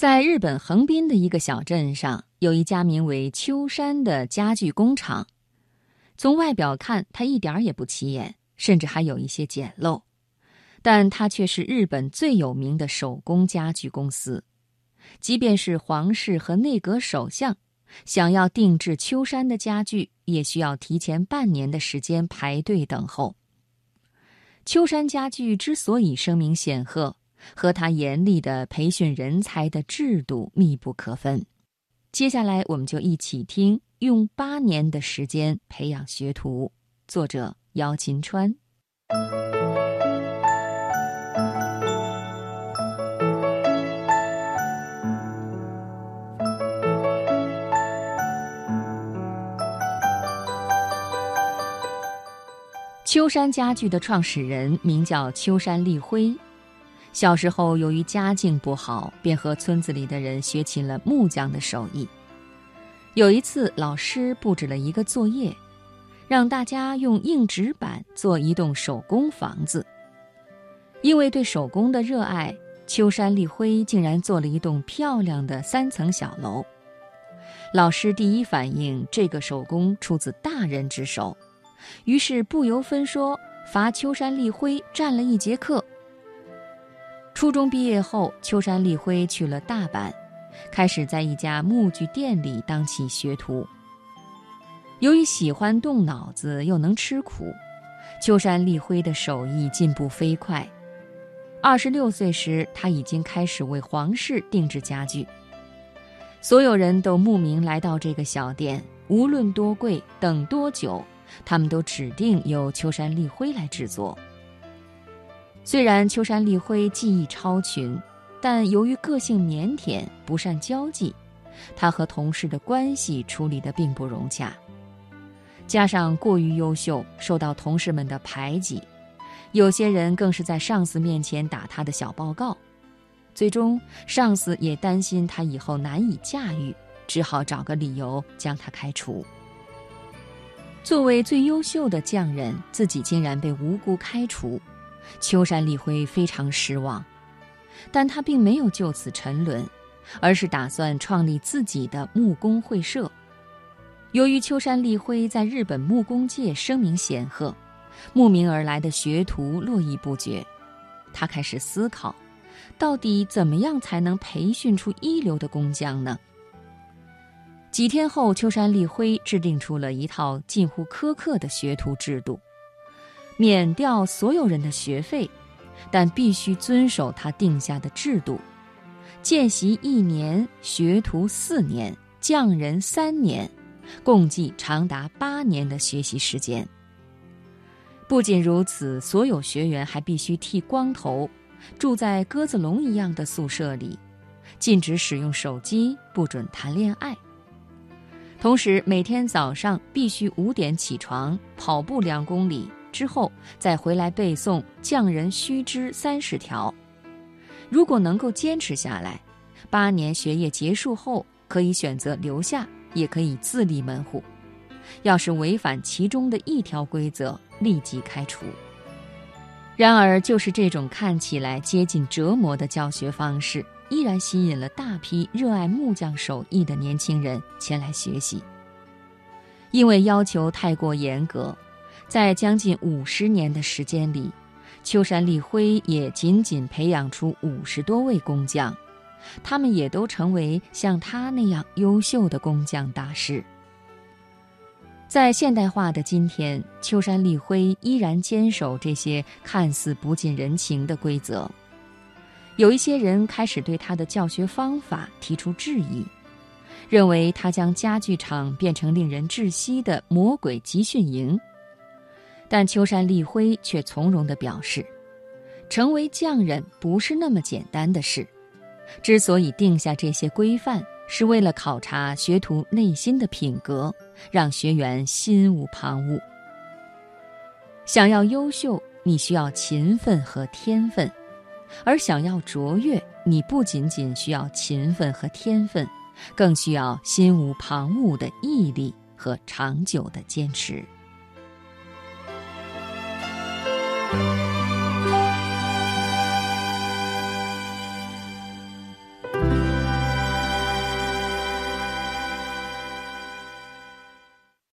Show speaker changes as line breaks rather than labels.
在日本横滨的一个小镇上，有一家名为秋山的家具工厂。从外表看，它一点也不起眼，甚至还有一些简陋，但它却是日本最有名的手工家具公司。即便是皇室和内阁首相，想要定制秋山的家具，也需要提前半年的时间排队等候。秋山家具之所以声名显赫。和他严厉的培训人才的制度密不可分。接下来，我们就一起听用八年的时间培养学徒。作者：姚琴川。秋山家具的创始人名叫秋山立辉。小时候，由于家境不好，便和村子里的人学起了木匠的手艺。有一次，老师布置了一个作业，让大家用硬纸板做一栋手工房子。因为对手工的热爱，秋山立辉竟然做了一栋漂亮的三层小楼。老师第一反应，这个手工出自大人之手，于是不由分说罚秋山立辉站了一节课。初中毕业后，秋山立辉去了大阪，开始在一家木具店里当起学徒。由于喜欢动脑子又能吃苦，秋山立辉的手艺进步飞快。二十六岁时，他已经开始为皇室定制家具。所有人都慕名来到这个小店，无论多贵、等多久，他们都指定由秋山立辉来制作。虽然秋山立辉技艺超群，但由于个性腼腆、不善交际，他和同事的关系处理得并不融洽。加上过于优秀，受到同事们的排挤，有些人更是在上司面前打他的小报告。最终，上司也担心他以后难以驾驭，只好找个理由将他开除。作为最优秀的匠人，自己竟然被无辜开除。秋山立辉非常失望，但他并没有就此沉沦，而是打算创立自己的木工会社。由于秋山立辉在日本木工界声名显赫，慕名而来的学徒络绎不绝。他开始思考，到底怎么样才能培训出一流的工匠呢？几天后，秋山立辉制定出了一套近乎苛刻的学徒制度。免掉所有人的学费，但必须遵守他定下的制度：见习一年，学徒四年，匠人三年，共计长达八年的学习时间。不仅如此，所有学员还必须剃光头，住在鸽子笼一样的宿舍里，禁止使用手机，不准谈恋爱。同时，每天早上必须五点起床，跑步两公里。之后再回来背诵《匠人须知三十条》，如果能够坚持下来，八年学业结束后可以选择留下，也可以自立门户。要是违反其中的一条规则，立即开除。然而，就是这种看起来接近折磨的教学方式，依然吸引了大批热爱木匠手艺的年轻人前来学习。因为要求太过严格。在将近五十年的时间里，秋山立辉也仅仅培养出五十多位工匠，他们也都成为像他那样优秀的工匠大师。在现代化的今天，秋山立辉依然坚守这些看似不近人情的规则。有一些人开始对他的教学方法提出质疑，认为他将家具厂变成令人窒息的魔鬼集训营。但秋山立辉却从容地表示，成为匠人不是那么简单的事。之所以定下这些规范，是为了考察学徒内心的品格，让学员心无旁骛。想要优秀，你需要勤奋和天分；而想要卓越，你不仅仅需要勤奋和天分，更需要心无旁骛的毅力和长久的坚持。Thank you.